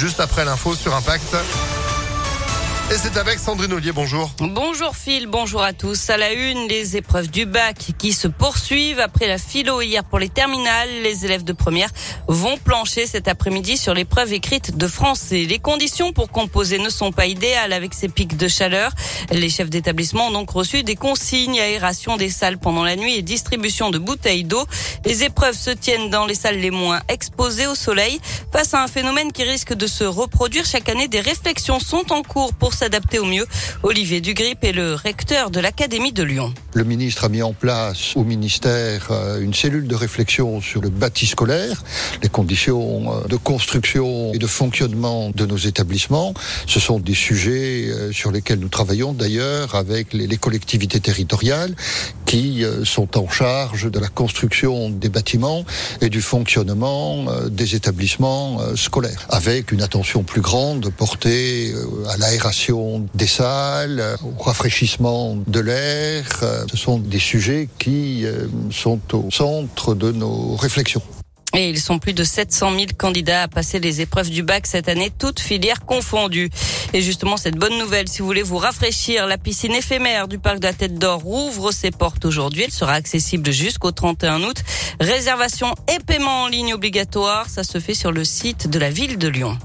juste après l'info sur Impact. Et c'est avec Sandrine Ollier, bonjour. Bonjour Phil, bonjour à tous. À la une, les épreuves du bac qui se poursuivent après la philo hier pour les terminales. Les élèves de première vont plancher cet après-midi sur l'épreuve écrite de français. Les conditions pour composer ne sont pas idéales avec ces pics de chaleur. Les chefs d'établissement ont donc reçu des consignes, aération des salles pendant la nuit et distribution de bouteilles d'eau. Les épreuves se tiennent dans les salles les moins exposées au soleil. Face à un phénomène qui risque de se reproduire chaque année, des réflexions sont en cours pour s'adapter au mieux. Olivier Dugrip est le recteur de l'Académie de Lyon. Le ministre a mis en place au ministère euh, une cellule de réflexion sur le bâti scolaire, les conditions euh, de construction et de fonctionnement de nos établissements. Ce sont des sujets euh, sur lesquels nous travaillons d'ailleurs avec les collectivités territoriales qui sont en charge de la construction des bâtiments et du fonctionnement des établissements scolaires, avec une attention plus grande portée à l'aération des salles, au rafraîchissement de l'air. Euh, ce sont des sujets qui euh, sont au centre de nos réflexions. Et ils sont plus de 700 000 candidats à passer les épreuves du bac cette année, toutes filières confondues. Et justement, cette bonne nouvelle, si vous voulez vous rafraîchir, la piscine éphémère du parc de la Tête d'Or rouvre ses portes aujourd'hui. Elle sera accessible jusqu'au 31 août. Réservation et paiement en ligne obligatoire. Ça se fait sur le site de la ville de Lyon.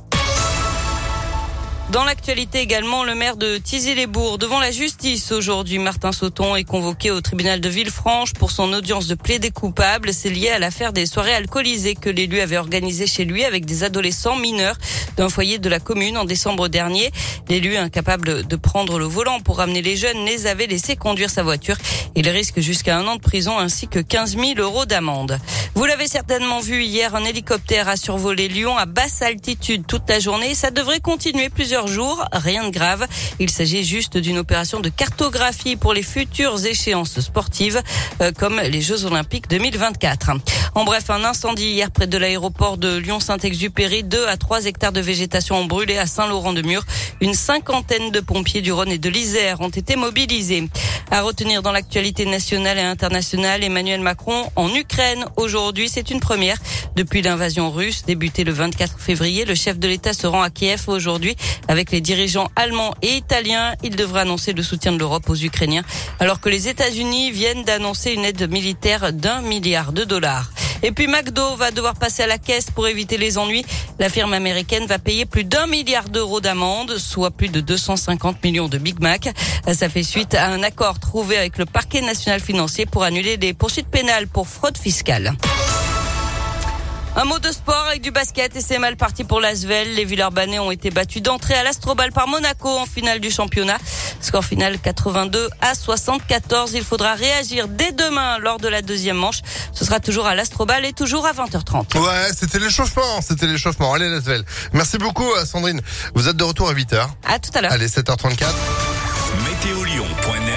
Dans l'actualité également, le maire de Tizy-les-Bourgs devant la justice aujourd'hui. Martin Sauton est convoqué au tribunal de Villefranche pour son audience de plaidé coupable. C'est lié à l'affaire des soirées alcoolisées que l'élu avait organisées chez lui avec des adolescents mineurs d'un foyer de la commune en décembre dernier. L'élu, incapable de prendre le volant pour ramener les jeunes, les avait laissés conduire sa voiture. Il risque jusqu'à un an de prison ainsi que 15 000 euros d'amende. Vous l'avez certainement vu hier, un hélicoptère a survolé Lyon à basse altitude toute la journée. Ça devrait continuer plusieurs jours. Rien de grave. Il s'agit juste d'une opération de cartographie pour les futures échéances sportives, euh, comme les Jeux Olympiques 2024. En bref, un incendie hier près de l'aéroport de Lyon-Saint-Exupéry. Deux à trois hectares de végétation ont brûlé à Saint-Laurent-de-Mur. Une cinquantaine de pompiers du Rhône et de l'Isère ont été mobilisés. À retenir dans l'actualité nationale et internationale, Emmanuel Macron en Ukraine aujourd'hui. C'est une première. Depuis l'invasion russe débutée le 24 février, le chef de l'État se rend à Kiev aujourd'hui avec les dirigeants allemands et italiens. Il devra annoncer le soutien de l'Europe aux Ukrainiens alors que les États-Unis viennent d'annoncer une aide militaire d'un milliard de dollars. Et puis McDo va devoir passer à la caisse pour éviter les ennuis. La firme américaine va payer plus d'un milliard d'euros d'amende, soit plus de 250 millions de Big Mac. Ça fait suite à un accord trouvé avec le parquet national financier pour annuler des poursuites pénales pour fraude fiscale. Un mot de sport avec du basket et c'est mal parti pour l'Asvel. Les Villeurbanais ont été battus d'entrée à l'Astrobal par Monaco en finale du championnat. Score final 82 à 74. Il faudra réagir dès demain lors de la deuxième manche. Ce sera toujours à l'Astrobal et toujours à 20h30. Ouais, c'était l'échauffement, c'était l'échauffement. Allez l'Asvel. Merci beaucoup euh, Sandrine. Vous êtes de retour à 8h. À tout à l'heure. Allez, 7h34.